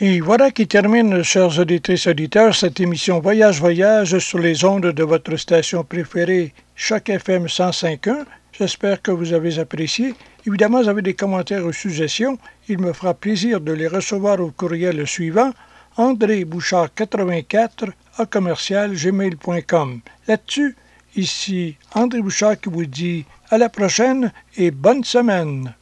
Et voilà qui termine, chers auditrices auditeurs, cette émission Voyage Voyage sur les ondes de votre station préférée, Choc FM 105.1. J'espère que vous avez apprécié. Évidemment, vous avez des commentaires ou suggestions. Il me fera plaisir de les recevoir au courriel suivant André Bouchard 84 à commercial gmail.com. Là-dessus, ici André Bouchard qui vous dit à la prochaine et bonne semaine.